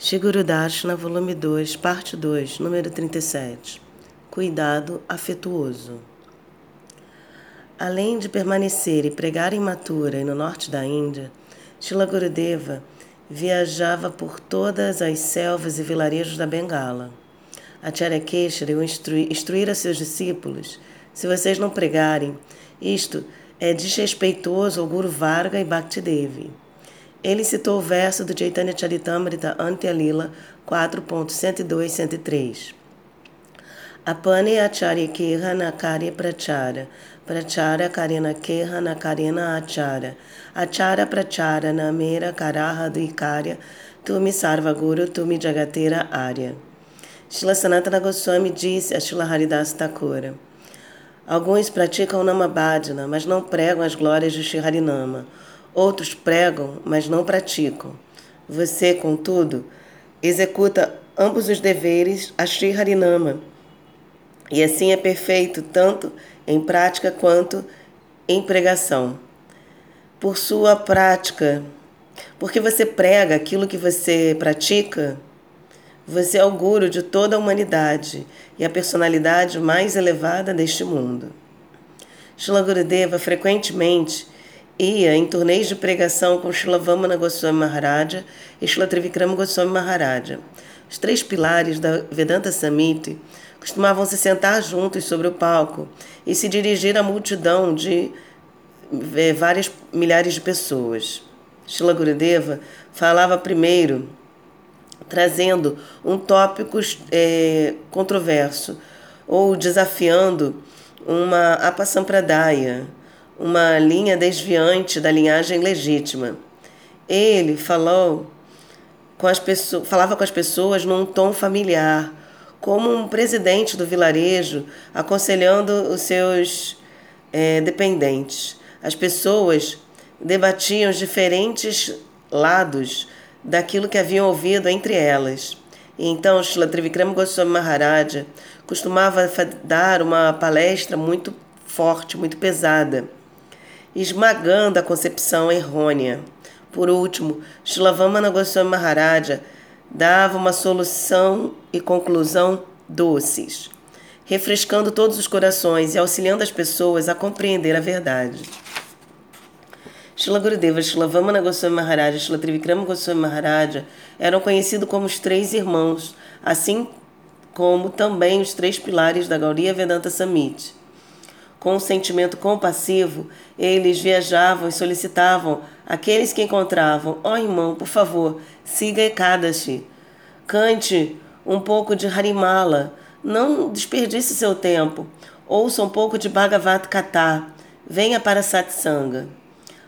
Shiguru Darshana, volume 2, parte 2, número 37. Cuidado afetuoso. Além de permanecer e pregar em Mathura e no norte da Índia, Shila Gurudeva viajava por todas as selvas e vilarejos da Bengala. Acharya Keshari instruir, instruir a seus discípulos: se vocês não pregarem, isto é desrespeitoso ao Guru Varga e Bhakti Devi. Ele citou o verso do Chaitanya Charitamrita Antya Lila 4.102-103. Apane acharya keha nakarya prachara, prachara karena keha nakarena achara, achara prachara namera karaha duikarya, tumi sarva guru, tumi jagatera arya. Shila Sanatana Goswami disse a Shila Haridas Thakura, Alguns praticam Namabhadana, mas não pregam as glórias de Shri Harinama. Outros pregam, mas não praticam. Você, contudo, executa ambos os deveres a Sri Harinama. E assim é perfeito tanto em prática quanto em pregação. Por sua prática, porque você prega aquilo que você pratica, você é o guru de toda a humanidade e a personalidade mais elevada deste mundo. Shila frequentemente ia em turnês de pregação com Shilavamana Goswami Maharaja e Shila Trivikrama Goswami Maharaja. Os três pilares da Vedanta Samiti costumavam se sentar juntos sobre o palco e se dirigir à multidão de é, várias milhares de pessoas. Shila Gurudeva falava primeiro, trazendo um tópico é, controverso ou desafiando uma apasampradaya, uma linha desviante da linhagem legítima. Ele falou com as pessoas, falava com as pessoas num tom familiar, como um presidente do vilarejo aconselhando os seus é, dependentes. As pessoas debatiam os diferentes lados daquilo que haviam ouvido entre elas. E então Shila Trivikrama Goswami Maharaja costumava dar uma palestra muito forte, muito pesada esmagando a concepção errônea. Por último, Shilavamana Goswami Maharaja dava uma solução e conclusão doces, refrescando todos os corações e auxiliando as pessoas a compreender a verdade. Shila Gurudeva, Shilavamana Goswami Maharaja Shila Trivikrama Goswami Maharaja eram conhecidos como os três irmãos, assim como também os três pilares da Gauriya Vedanta Samiti. Com um sentimento compassivo, eles viajavam e solicitavam aqueles que encontravam: Ó oh, irmão, por favor, siga Ekadashi. Cante um pouco de Harimala. Não desperdice seu tempo. Ouça um pouco de Bhagavad Gita. Venha para Satsanga.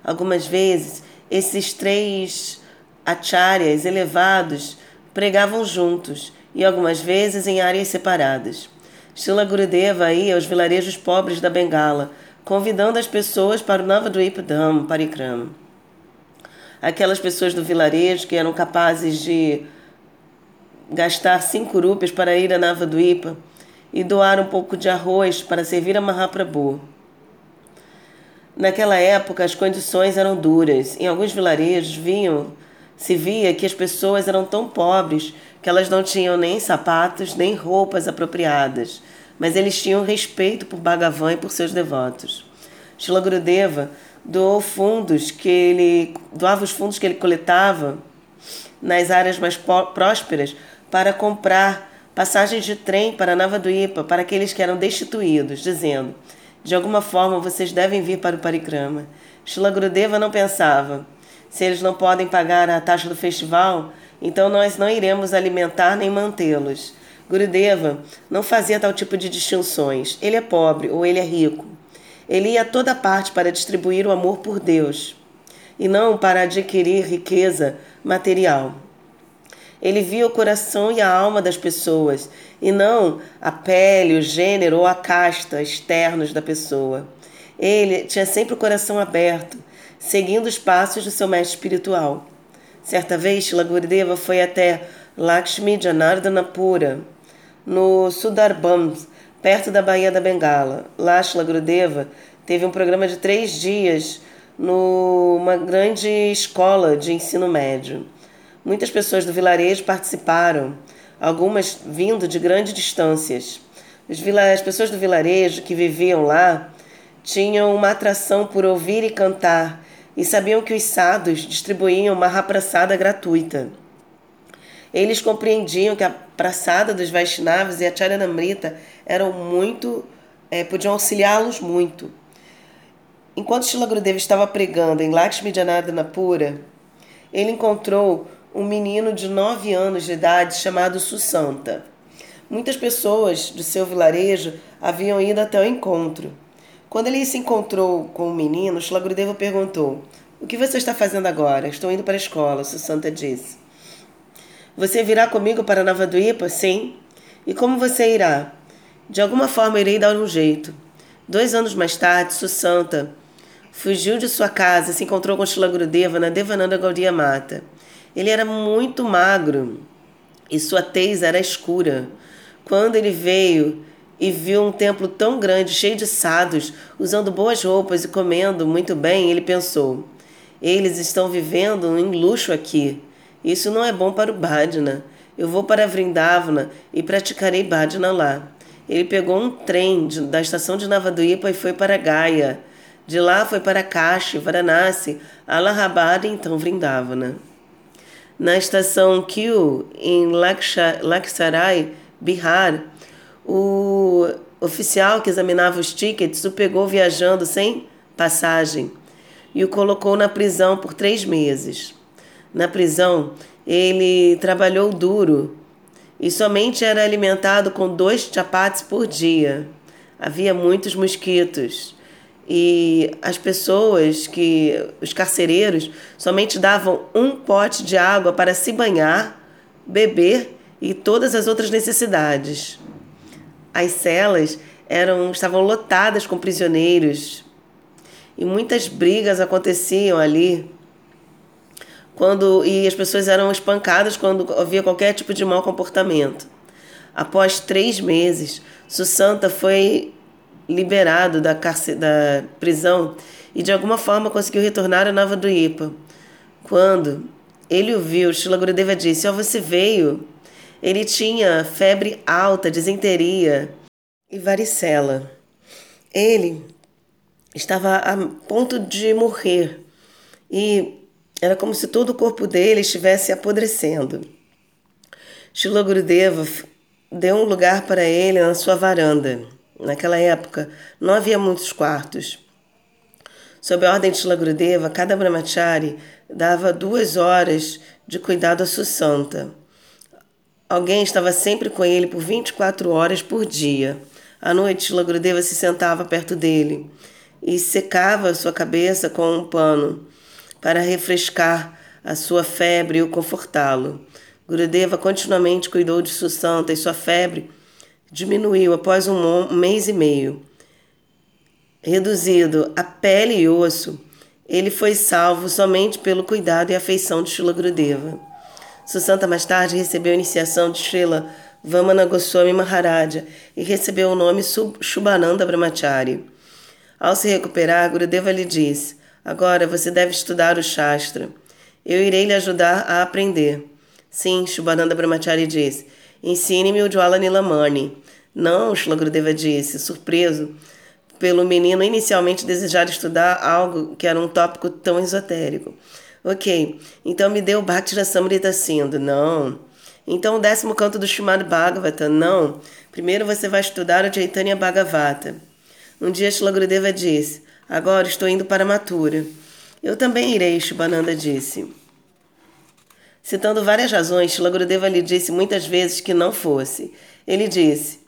Algumas vezes, esses três acharyas elevados pregavam juntos e algumas vezes em áreas separadas. Shila Gurudeva ia aos vilarejos pobres da Bengala, convidando as pessoas para o Navadvipa Dham Parikrama. Aquelas pessoas do vilarejo que eram capazes de gastar cinco rupias para ir a Navadvipa e doar um pouco de arroz para servir a Mahaprabhu. Naquela época as condições eram duras. Em alguns vilarejos viam, se via que as pessoas eram tão pobres que elas não tinham nem sapatos nem roupas apropriadas, mas eles tinham respeito por Bhagavan e por seus devotos. Shila Gurudeva doou fundos que ele doava os fundos que ele coletava nas áreas mais prósperas para comprar passagens de trem para Navaduipa para aqueles que eram destituídos, dizendo: de alguma forma vocês devem vir para o Parikrama. Shila Gurudeva não pensava: se eles não podem pagar a taxa do festival, então nós não iremos alimentar nem mantê-los. Gurudeva não fazia tal tipo de distinções. Ele é pobre ou ele é rico. Ele ia a toda parte para distribuir o amor por Deus e não para adquirir riqueza material. Ele via o coração e a alma das pessoas e não a pele, o gênero ou a casta externos da pessoa. Ele tinha sempre o coração aberto, seguindo os passos do seu mestre espiritual. Certa vez, Shila Gurudeva foi até Lakshmi Janardanapura, no Sudarbans, perto da Baía da Bengala. Lá, Shila Gurudeva teve um programa de três dias numa grande escola de ensino médio. Muitas pessoas do vilarejo participaram, algumas vindo de grandes distâncias. As pessoas do vilarejo que viviam lá tinham uma atração por ouvir e cantar e sabiam que os sadhus distribuíam uma rapraçada gratuita. Eles compreendiam que a praçada dos Vaishnavas e a Charanamrita eram muito, é, podiam auxiliá-los muito. Enquanto Shila Gurudeva estava pregando em Lakshmi Janardana Pura, ele encontrou um menino de nove anos de idade chamado Susanta. Muitas pessoas do seu vilarejo haviam ido até o encontro. Quando ele se encontrou com o menino, Shila Gurudeva perguntou: O que você está fazendo agora? Estou indo para a escola, Susanta disse. Você virá comigo para Navaduipa? Sim. E como você irá? De alguma forma irei dar um jeito. Dois anos mais tarde, Susanta fugiu de sua casa e se encontrou com Shila Gurudeva na Devananda Gaudiya Mata. Ele era muito magro e sua tez era escura. Quando ele veio e viu um templo tão grande, cheio de sados, usando boas roupas e comendo muito bem, ele pensou: eles estão vivendo em luxo aqui. Isso não é bom para o Bhajna. Eu vou para Vrindavana e praticarei Bhajna lá. Ele pegou um trem da estação de Navaduipa e foi para Gaia. De lá foi para Kashi, Varanasi, Allahabad e então Vrindavana. Na estação Q, em Laksarai, Bihar, o oficial que examinava os tickets o pegou viajando sem passagem e o colocou na prisão por três meses. Na prisão, ele trabalhou duro e somente era alimentado com dois chapates por dia. Havia muitos mosquitos e as pessoas que os carcereiros somente davam um pote de água para se banhar, beber e todas as outras necessidades. As celas eram estavam lotadas com prisioneiros e muitas brigas aconteciam ali quando e as pessoas eram espancadas quando havia qualquer tipo de mau comportamento. Após três meses, Susanta foi liberado da, da prisão e de alguma forma conseguiu retornar a Nova Duipa. Quando ele o viu, Gurudeva disse: "Ó, oh, você veio". Ele tinha febre alta, disenteria e varicela. Ele estava a ponto de morrer e era como se todo o corpo dele estivesse apodrecendo. Shila Gurudeva deu um lugar para ele na sua varanda. Naquela época, não havia muitos quartos. Sob a ordem de Shila Gurudeva, cada brahmachari dava duas horas de cuidado a Susanta. Alguém estava sempre com ele por 24 horas por dia. À noite, Shila Gurudeva se sentava perto dele e secava sua cabeça com um pano para refrescar a sua febre e o confortá-lo. Gurudeva continuamente cuidou de Susanta e sua febre diminuiu após um mês e meio. Reduzido a pele e osso, ele foi salvo somente pelo cuidado e afeição de Shila Gurudeva. Susanta mais tarde recebeu a iniciação de Srila Vamana Goswami Maharaja e recebeu o nome Shubhananda Brahmachari. Ao se recuperar, Gurudeva lhe disse: Agora você deve estudar o Shastra. Eu irei lhe ajudar a aprender. Sim, Shubhananda Brahmachari disse. Ensine-me o Jwala Nilamani. Não, Shlagurudeva disse, surpreso pelo menino inicialmente desejar estudar algo que era um tópico tão esotérico. Ok, então me dê o Bhakti Samrita Sindhu. Não. Então o décimo canto do Srimad Bhagavata. Não. Primeiro você vai estudar o Chaitanya Bhagavata. Um dia Shlagurudeva disse, Agora estou indo para Matura. Eu também irei, Shibananda disse. Citando várias razões, Shilagurudeva lhe disse muitas vezes que não fosse. Ele disse: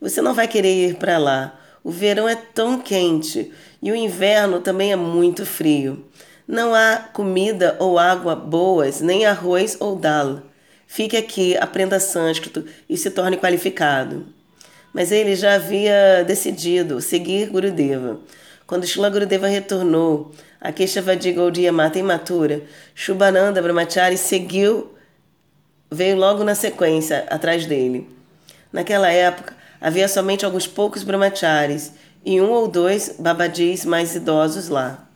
Você não vai querer ir para lá. O verão é tão quente e o inverno também é muito frio. Não há comida ou água boas, nem arroz ou dal. Fique aqui, aprenda sânscrito e se torne qualificado. Mas ele já havia decidido seguir Gurudeva. Quando Shila Gurudeva retornou a Keshavadi Gaudiya Mata imatura, Shubhananda Brahmachari seguiu, veio logo na sequência atrás dele. Naquela época, havia somente alguns poucos brahmacharis e um ou dois babadis mais idosos lá.